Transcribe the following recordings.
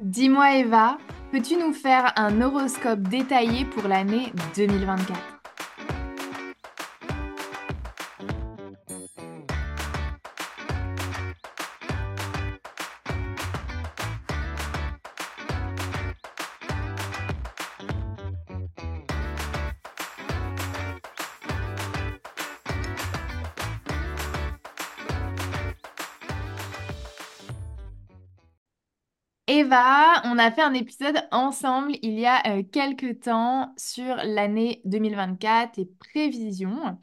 Dis-moi Eva, peux-tu nous faire un horoscope détaillé pour l'année 2024? Eva, on a fait un épisode ensemble il y a euh, quelques temps sur l'année 2024 et prévisions.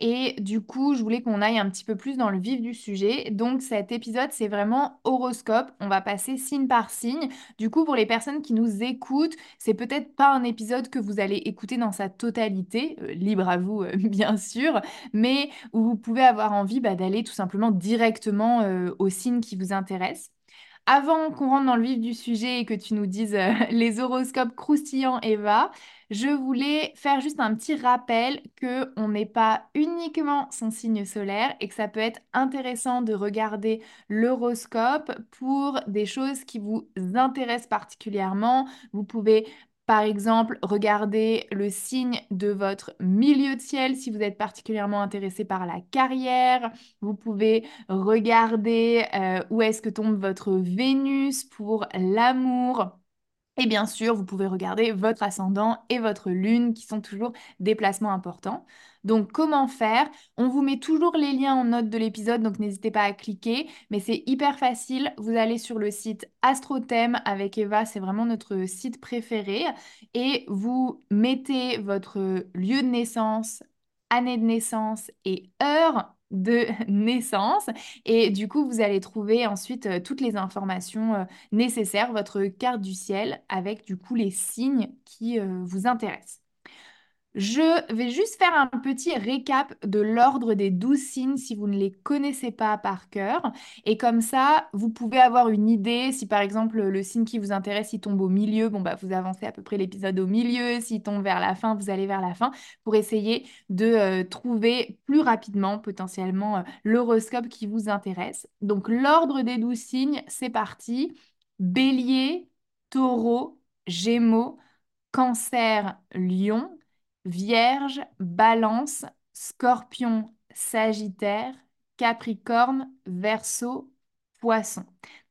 Et du coup, je voulais qu'on aille un petit peu plus dans le vif du sujet. Donc cet épisode, c'est vraiment horoscope. On va passer signe par signe. Du coup, pour les personnes qui nous écoutent, c'est peut-être pas un épisode que vous allez écouter dans sa totalité, euh, libre à vous euh, bien sûr, mais où vous pouvez avoir envie bah, d'aller tout simplement directement au signe qui vous intéresse. Avant qu'on rentre dans le vif du sujet et que tu nous dises euh, les horoscopes croustillants, Eva, je voulais faire juste un petit rappel que on n'est pas uniquement son signe solaire et que ça peut être intéressant de regarder l'horoscope pour des choses qui vous intéressent particulièrement. Vous pouvez par exemple, regarder le signe de votre milieu de ciel si vous êtes particulièrement intéressé par la carrière. Vous pouvez regarder euh, où est-ce que tombe votre Vénus pour l'amour. Et bien sûr, vous pouvez regarder votre ascendant et votre lune qui sont toujours des placements importants. Donc comment faire? On vous met toujours les liens en note de l'épisode, donc n'hésitez pas à cliquer, mais c'est hyper facile. Vous allez sur le site AstroThème avec Eva, c'est vraiment notre site préféré, et vous mettez votre lieu de naissance, année de naissance et heure de naissance. Et du coup, vous allez trouver ensuite euh, toutes les informations euh, nécessaires, votre carte du ciel avec du coup les signes qui euh, vous intéressent. Je vais juste faire un petit récap de l'ordre des douze signes si vous ne les connaissez pas par cœur. Et comme ça, vous pouvez avoir une idée. Si par exemple le signe qui vous intéresse, il tombe au milieu, bon bah vous avancez à peu près l'épisode au milieu. S'il tombe vers la fin, vous allez vers la fin pour essayer de euh, trouver plus rapidement potentiellement euh, l'horoscope qui vous intéresse. Donc l'ordre des douze signes, c'est parti. Bélier, taureau, gémeaux, cancer, lion. Vierge, Balance, Scorpion, Sagittaire, Capricorne, Verseau, Poisson.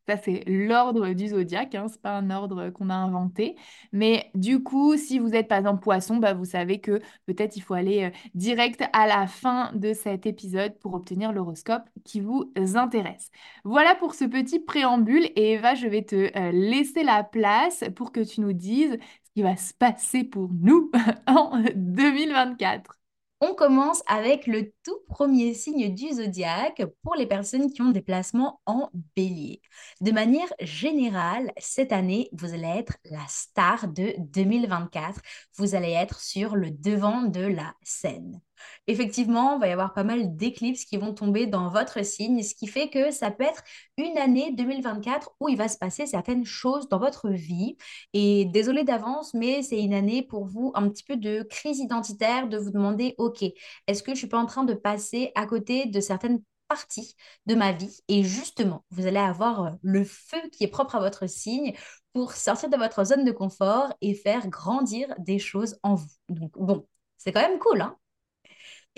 Ça, c'est l'ordre du zodiaque, hein, c'est pas un ordre qu'on a inventé. Mais du coup, si vous êtes pas exemple poisson, bah, vous savez que peut-être il faut aller euh, direct à la fin de cet épisode pour obtenir l'horoscope qui vous intéresse. Voilà pour ce petit préambule. Et Eva, je vais te euh, laisser la place pour que tu nous dises va se passer pour nous en 2024. On commence avec le tout premier signe du zodiaque pour les personnes qui ont des placements en bélier. De manière générale, cette année, vous allez être la star de 2024. Vous allez être sur le devant de la scène effectivement, il va y avoir pas mal d'éclipses qui vont tomber dans votre signe, ce qui fait que ça peut être une année 2024 où il va se passer certaines choses dans votre vie. Et désolé d'avance, mais c'est une année pour vous un petit peu de crise identitaire, de vous demander, OK, est-ce que je suis pas en train de passer à côté de certaines parties de ma vie et justement, vous allez avoir le feu qui est propre à votre signe pour sortir de votre zone de confort et faire grandir des choses en vous. Donc bon, c'est quand même cool, hein?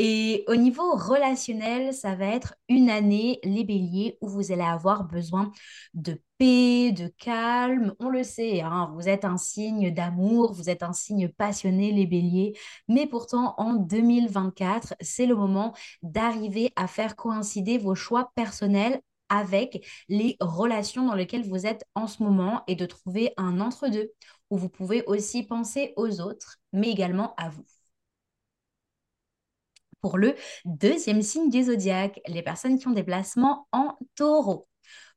Et au niveau relationnel, ça va être une année, les béliers, où vous allez avoir besoin de paix, de calme. On le sait, hein, vous êtes un signe d'amour, vous êtes un signe passionné, les béliers. Mais pourtant, en 2024, c'est le moment d'arriver à faire coïncider vos choix personnels avec les relations dans lesquelles vous êtes en ce moment et de trouver un entre-deux où vous pouvez aussi penser aux autres, mais également à vous pour le deuxième signe du zodiaque, les personnes qui ont des placements en taureau.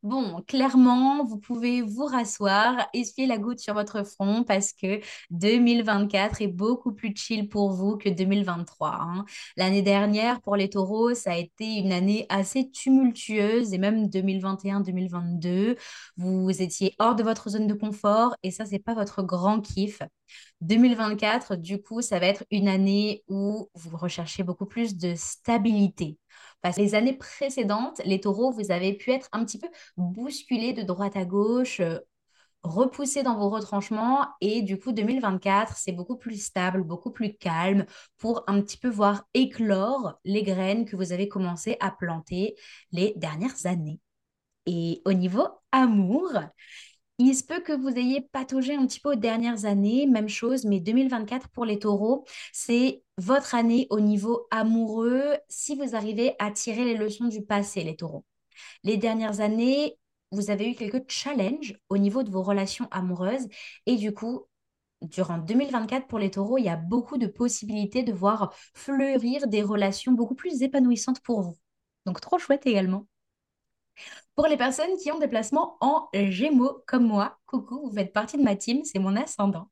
Bon, clairement, vous pouvez vous rasseoir, essuyer la goutte sur votre front parce que 2024 est beaucoup plus chill pour vous que 2023. Hein. L'année dernière, pour les taureaux, ça a été une année assez tumultueuse et même 2021-2022, vous étiez hors de votre zone de confort et ça, c'est pas votre grand kiff. 2024, du coup, ça va être une année où vous recherchez beaucoup plus de stabilité. Parce que les années précédentes, les taureaux, vous avez pu être un petit peu bousculés de droite à gauche, euh, repousser dans vos retranchements et du coup 2024, c'est beaucoup plus stable, beaucoup plus calme pour un petit peu voir éclore les graines que vous avez commencé à planter les dernières années. Et au niveau amour, il se peut que vous ayez pataugé un petit peu aux dernières années, même chose, mais 2024 pour les taureaux, c'est votre année au niveau amoureux si vous arrivez à tirer les leçons du passé, les taureaux. Les dernières années, vous avez eu quelques challenges au niveau de vos relations amoureuses et du coup, durant 2024 pour les taureaux, il y a beaucoup de possibilités de voir fleurir des relations beaucoup plus épanouissantes pour vous. Donc, trop chouette également. Pour les personnes qui ont des placements en Gémeaux comme moi, coucou, vous faites partie de ma team, c'est mon ascendant.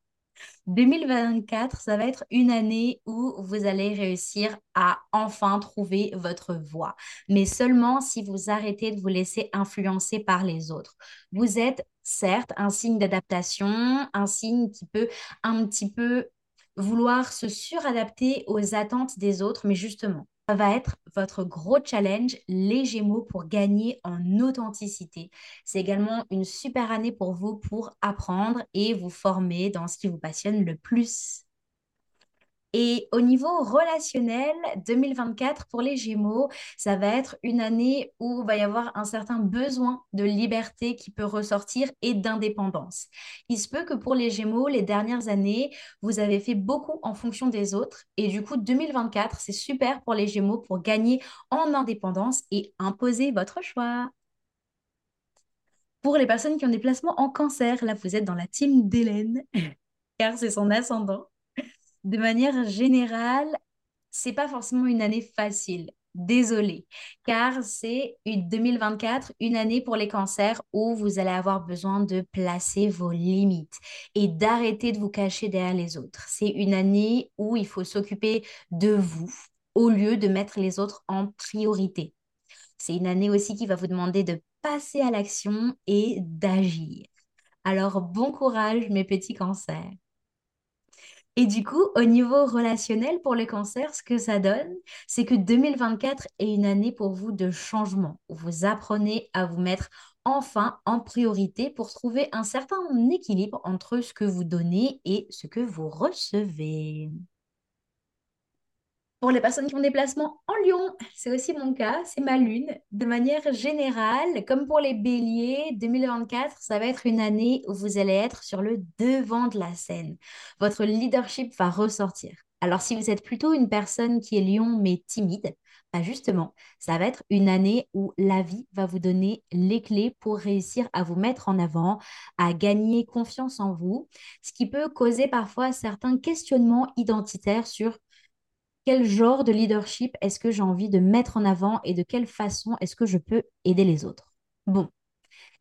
2024, ça va être une année où vous allez réussir à enfin trouver votre voie, mais seulement si vous arrêtez de vous laisser influencer par les autres. Vous êtes certes un signe d'adaptation, un signe qui peut un petit peu vouloir se suradapter aux attentes des autres, mais justement, va être votre gros challenge, les Gémeaux, pour gagner en authenticité. C'est également une super année pour vous pour apprendre et vous former dans ce qui vous passionne le plus. Et au niveau relationnel, 2024 pour les Gémeaux, ça va être une année où il va y avoir un certain besoin de liberté qui peut ressortir et d'indépendance. Il se peut que pour les Gémeaux, les dernières années, vous avez fait beaucoup en fonction des autres. Et du coup, 2024, c'est super pour les Gémeaux pour gagner en indépendance et imposer votre choix. Pour les personnes qui ont des placements en cancer, là, vous êtes dans la team d'Hélène, car c'est son ascendant de manière générale, c'est pas forcément une année facile. Désolée, car c'est une 2024, une année pour les cancers où vous allez avoir besoin de placer vos limites et d'arrêter de vous cacher derrière les autres. C'est une année où il faut s'occuper de vous au lieu de mettre les autres en priorité. C'est une année aussi qui va vous demander de passer à l'action et d'agir. Alors bon courage mes petits cancers. Et du coup, au niveau relationnel pour les cancers, ce que ça donne, c'est que 2024 est une année pour vous de changement. Vous apprenez à vous mettre enfin en priorité pour trouver un certain équilibre entre ce que vous donnez et ce que vous recevez. Pour les personnes qui ont des placements en Lyon, c'est aussi mon cas, c'est ma lune. De manière générale, comme pour les béliers, 2024, ça va être une année où vous allez être sur le devant de la scène. Votre leadership va ressortir. Alors si vous êtes plutôt une personne qui est lion mais timide, bah justement, ça va être une année où la vie va vous donner les clés pour réussir à vous mettre en avant, à gagner confiance en vous, ce qui peut causer parfois certains questionnements identitaires sur quel genre de leadership est-ce que j'ai envie de mettre en avant et de quelle façon est-ce que je peux aider les autres? Bon.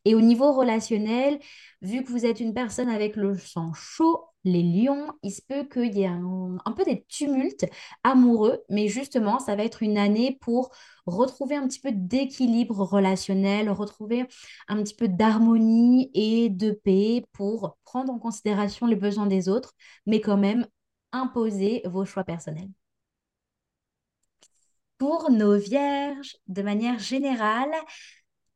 Et au niveau relationnel, vu que vous êtes une personne avec le sang chaud, les lions, il se peut qu'il y ait un, peu des tumultes amoureux, mais justement, ça va être une année pour retrouver un petit peu d'équilibre relationnel, retrouver un petit peu d'harmonie et de paix pour prendre en considération les besoins des autres, mais quand même imposer vos choix personnels. Pour nos vierges, de manière générale,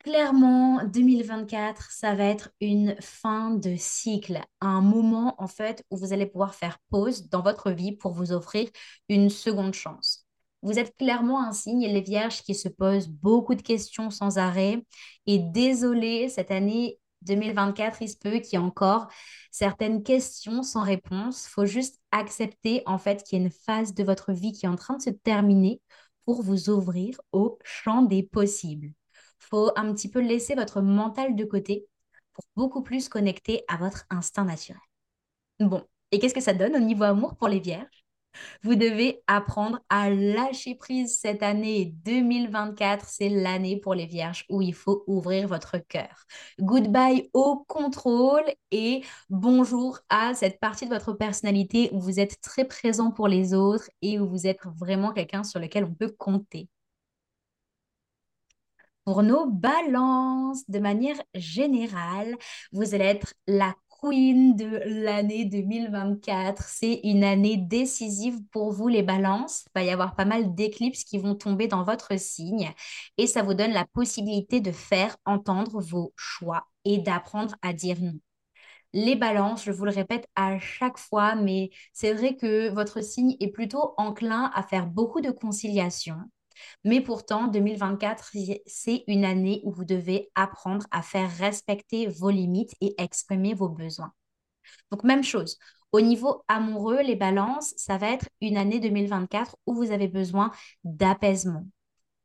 clairement, 2024, ça va être une fin de cycle, un moment en fait où vous allez pouvoir faire pause dans votre vie pour vous offrir une seconde chance. Vous êtes clairement un signe, les vierges, qui se posent beaucoup de questions sans arrêt. Et désolé, cette année 2024, il se peut qu'il y ait encore certaines questions sans réponse. Il faut juste accepter en fait qu'il y a une phase de votre vie qui est en train de se terminer pour vous ouvrir au champ des possibles. Faut un petit peu laisser votre mental de côté pour beaucoup plus connecter à votre instinct naturel. Bon, et qu'est-ce que ça donne au niveau amour pour les vierges? Vous devez apprendre à lâcher prise cette année 2024. C'est l'année pour les vierges où il faut ouvrir votre cœur. Goodbye au contrôle et bonjour à cette partie de votre personnalité où vous êtes très présent pour les autres et où vous êtes vraiment quelqu'un sur lequel on peut compter. Pour nos balances, de manière générale, vous allez être la queen de l'année 2024. C'est une année décisive pour vous, les balances. Il va y avoir pas mal d'éclipses qui vont tomber dans votre signe et ça vous donne la possibilité de faire entendre vos choix et d'apprendre à dire non. Les balances, je vous le répète à chaque fois, mais c'est vrai que votre signe est plutôt enclin à faire beaucoup de conciliation. Mais pourtant, 2024, c'est une année où vous devez apprendre à faire respecter vos limites et exprimer vos besoins. Donc, même chose. Au niveau amoureux, les balances, ça va être une année 2024 où vous avez besoin d'apaisement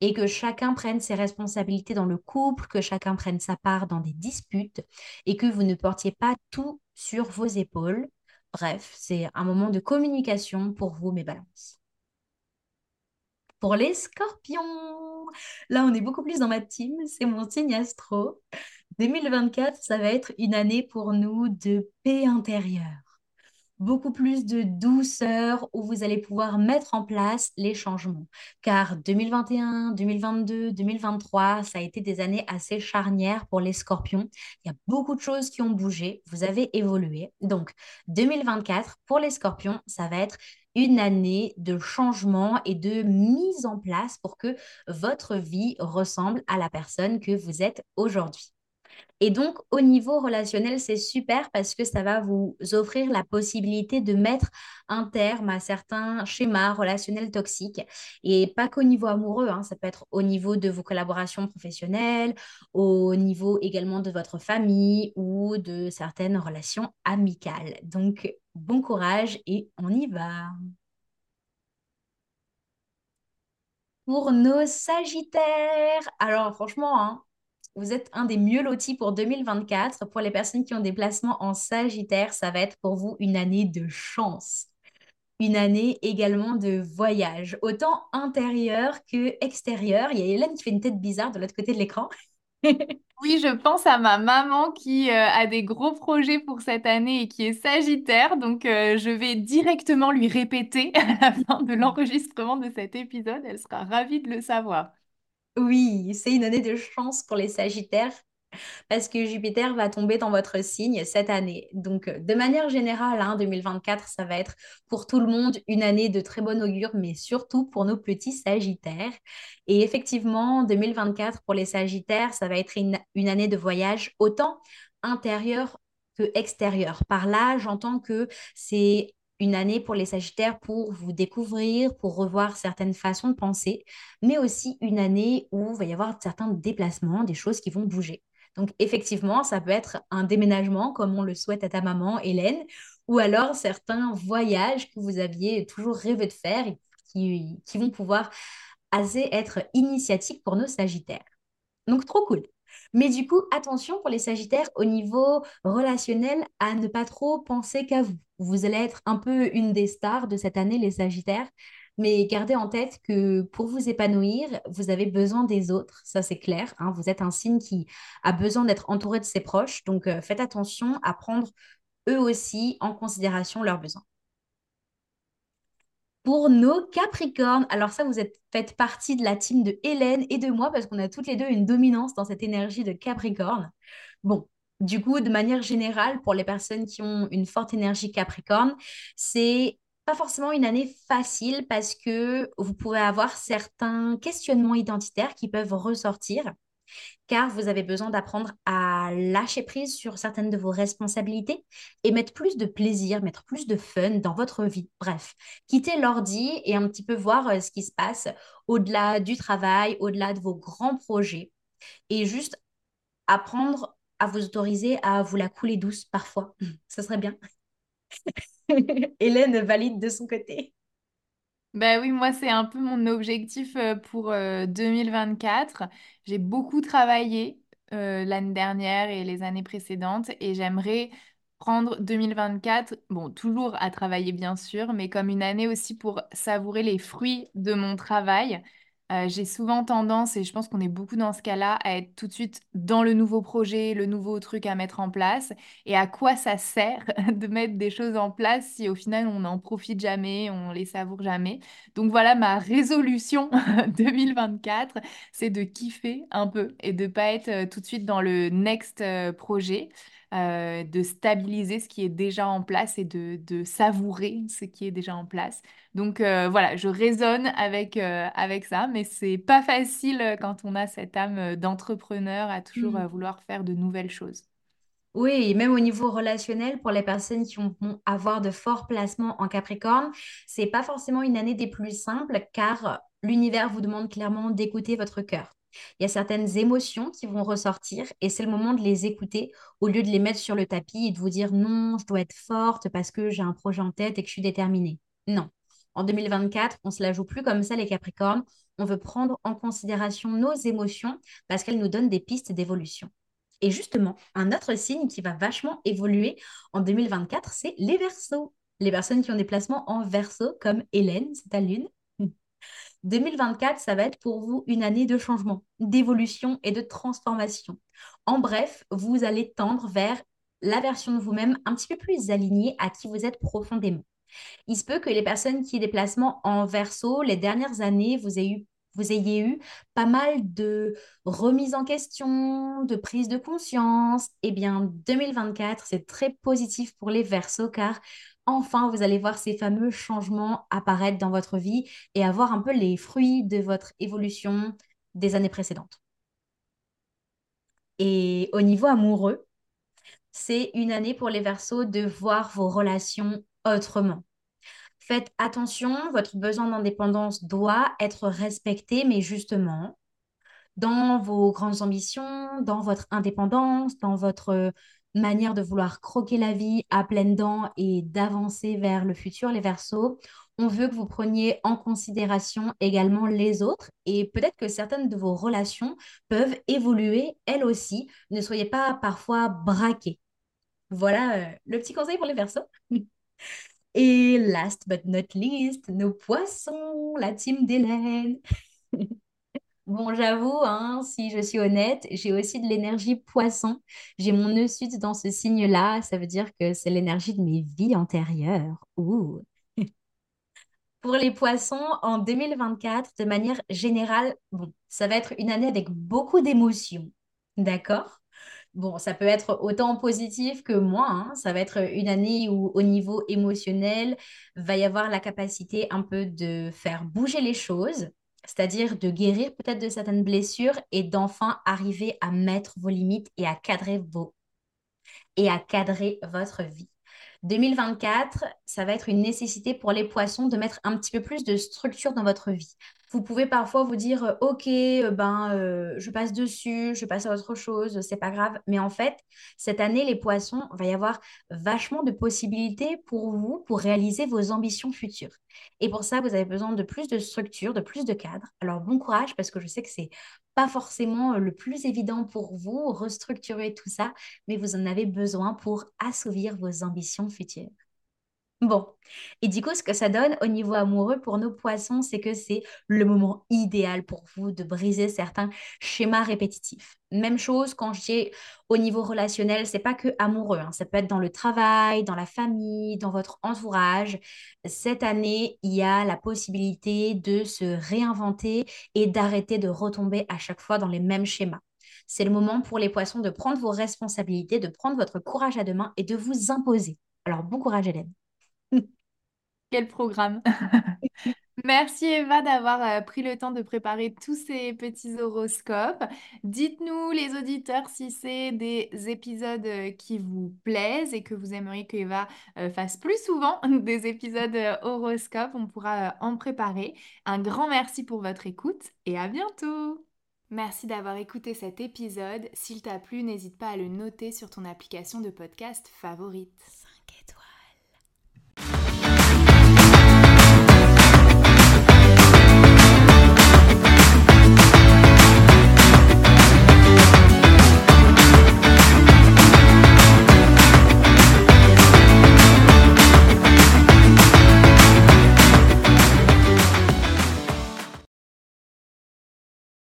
et que chacun prenne ses responsabilités dans le couple, que chacun prenne sa part dans des disputes et que vous ne portiez pas tout sur vos épaules. Bref, c'est un moment de communication pour vous, mes balances. Pour les scorpions, là on est beaucoup plus dans ma team, c'est mon signe astro. 2024, ça va être une année pour nous de paix intérieure beaucoup plus de douceur où vous allez pouvoir mettre en place les changements. Car 2021, 2022, 2023, ça a été des années assez charnières pour les scorpions. Il y a beaucoup de choses qui ont bougé, vous avez évolué. Donc 2024, pour les scorpions, ça va être une année de changement et de mise en place pour que votre vie ressemble à la personne que vous êtes aujourd'hui. Et donc, au niveau relationnel, c'est super parce que ça va vous offrir la possibilité de mettre un terme à certains schémas relationnels toxiques. Et pas qu'au niveau amoureux, hein, ça peut être au niveau de vos collaborations professionnelles, au niveau également de votre famille ou de certaines relations amicales. Donc, bon courage et on y va. Pour nos Sagittaires, alors franchement, hein, vous êtes un des mieux lotis pour 2024. Pour les personnes qui ont des placements en Sagittaire, ça va être pour vous une année de chance. Une année également de voyage, autant intérieur que extérieur. Il y a Hélène qui fait une tête bizarre de l'autre côté de l'écran. Oui, je pense à ma maman qui euh, a des gros projets pour cette année et qui est Sagittaire. Donc, euh, je vais directement lui répéter à la fin de l'enregistrement de cet épisode. Elle sera ravie de le savoir. Oui, c'est une année de chance pour les Sagittaires parce que Jupiter va tomber dans votre signe cette année. Donc, euh, de manière générale, hein, 2024, ça va être pour tout le monde une année de très bon augure, mais surtout pour nos petits Sagittaires. Et effectivement, 2024, pour les Sagittaires, ça va être une, une année de voyage autant intérieur que extérieur. Par là, j'entends que c'est une année pour les Sagittaires pour vous découvrir, pour revoir certaines façons de penser, mais aussi une année où il va y avoir certains déplacements, des choses qui vont bouger. Donc effectivement, ça peut être un déménagement comme on le souhaite à ta maman, Hélène, ou alors certains voyages que vous aviez toujours rêvé de faire et qui, vont pouvoir assez être initiatiques pour nos Sagittaires. Donc trop cool. Mais du coup, attention pour les Sagittaires au niveau relationnel à ne pas trop penser qu'à vous. Vous allez être un peu une des stars de cette année, les Sagittaires. Mais gardez en tête que pour vous épanouir, vous avez besoin des autres, ça c'est clair. Hein. Vous êtes un signe qui a besoin d'être entouré de ses proches, donc euh, faites attention à prendre eux aussi en considération leurs besoins. Pour nos Capricornes, alors ça, vous êtes, faites partie de la team de Hélène et de moi parce qu'on a toutes les deux une dominance dans cette énergie de Capricorne. Bon, du coup, de manière générale, pour les personnes qui ont une forte énergie Capricorne, c'est pas forcément une année facile parce que vous pouvez avoir certains questionnements identitaires qui peuvent ressortir car vous avez besoin d'apprendre à lâcher prise sur certaines de vos responsabilités et mettre plus de plaisir, mettre plus de fun dans votre vie. Bref, quitter l'ordi et un petit peu voir euh, ce qui se passe au-delà du travail, au-delà de vos grands projets et juste apprendre à vous autoriser à vous la couler douce parfois. Ce serait bien. Hélène valide de son côté. Ben oui, moi, c'est un peu mon objectif euh, pour 2024. J'ai beaucoup travaillé euh, l'année dernière et les années précédentes et j'aimerais prendre 2024, bon, toujours à travailler bien sûr, mais comme une année aussi pour savourer les fruits de mon travail. Euh, j'ai souvent tendance, et je pense qu'on est beaucoup dans ce cas-là, à être tout de suite dans le nouveau projet, le nouveau truc à mettre en place. Et à quoi ça sert de mettre des choses en place si au final on n'en profite jamais, on les savoure jamais? Donc voilà, ma résolution 2024, c'est de kiffer un peu et de pas être euh, tout de suite dans le next euh, projet. Euh, de stabiliser ce qui est déjà en place et de, savourer ce qui est déjà en place. Donc euh, voilà, je raisonne avec, euh, avec ça, mais c'est pas facile quand on a cette âme d'entrepreneur à toujours Mm. vouloir faire de nouvelles choses. Oui, et même au niveau relationnel, pour les personnes qui vont avoir de forts placements en Capricorne, c'est pas forcément une année des plus simples car l'univers vous demande clairement d'écouter votre cœur. Il y a certaines émotions qui vont ressortir et c'est le moment de les écouter au lieu de les mettre sur le tapis et de vous dire non, je dois être forte parce que j'ai un projet en tête et que je suis déterminée. Non. En 2024, on se la joue plus comme ça les Capricornes. On veut prendre en considération nos émotions parce qu'elles nous donnent des pistes d'évolution. Et justement, un autre signe qui va vachement évoluer en 2024, c'est les Verseaux. Les personnes qui ont des placements en Verseau, comme Hélène, c'est ta lune. 2024, ça va être pour vous une année de changement, d'évolution et de transformation. En bref, vous allez tendre vers la version de vous-même un petit peu plus alignée à qui vous êtes profondément. Il se peut que les personnes qui ont des placements en verso, les dernières années, vous ayez eu vous ayez eu pas mal de remises en question, de prise de conscience, eh bien 2024, c'est très positif pour les Verseaux car enfin vous allez voir ces fameux changements apparaître dans votre vie et avoir un peu les fruits de votre évolution des années précédentes. Et au niveau amoureux, c'est une année pour les Verseaux de voir vos relations autrement. Faites attention, votre besoin d'indépendance doit être respecté, mais justement, dans vos grandes ambitions, dans votre indépendance, dans votre manière de vouloir croquer la vie à pleines dents et d'avancer vers le futur, les versos, on veut que vous preniez en considération également les autres et peut-être que certaines de vos relations peuvent évoluer elles aussi. Ne soyez pas parfois braqués. Voilà euh, le petit conseil pour les versos. Et last but not least, nos poissons, la team d'Hélène. Bon, j'avoue, hein, si je suis honnête, j'ai aussi de l'énergie poisson. J'ai mon nœud sud dans ce signe-là. Ça veut dire que c'est l'énergie de mes vies antérieures. Ouh. Pour les poissons, en 2024, de manière générale, bon, ça va être une année avec beaucoup d'émotions. D'accord? Bon, ça peut être autant positif que moins. hein. Ça va être une année où, au niveau émotionnel, va y avoir la capacité un peu de faire bouger les choses, c'est-à-dire de guérir peut-être de certaines blessures et d'enfin arriver à mettre vos limites et à cadrer vos et à cadrer votre vie. 2024, ça va être une nécessité pour les poissons de mettre un petit peu plus de structure dans votre vie. Vous pouvez parfois vous dire, euh, OK, euh, ben, euh, je passe dessus, je passe à autre chose, c'est pas grave. Mais en fait, cette année, les poissons, il va y avoir vachement de possibilités pour vous pour réaliser vos ambitions futures. Et pour ça, vous avez besoin de plus de structure, de plus de cadre. Alors, bon courage parce que je sais que c'est pas forcément le plus évident pour vous, restructurer tout ça, mais vous en avez besoin pour assouvir vos ambitions futures. Bon, et du coup, ce que ça donne au niveau amoureux pour nos poissons, c'est que c'est le moment idéal pour vous de briser certains schémas répétitifs. Même chose quand je dis au niveau relationnel, c'est pas que amoureux, hein. ça peut être dans le travail, dans la famille, dans votre entourage. Cette année, il y a la possibilité de se réinventer et d'arrêter de retomber à chaque fois dans les mêmes schémas. C'est le moment pour les poissons de prendre vos responsabilités, de prendre votre courage à deux mains et de vous imposer. Alors, bon courage, Hélène. Quel programme! Merci Eva d'avoir euh, pris le temps de préparer tous ces petits horoscopes. Dites-nous les auditeurs si c'est des épisodes euh, qui vous plaisent et que vous aimeriez que Eva euh, fasse plus souvent des épisodes horoscopes. On pourra en préparer. Un grand merci pour votre écoute et à bientôt. Merci d'avoir écouté cet épisode. S'il t'a plu, n'hésite pas à le noter sur ton application de podcast favorite.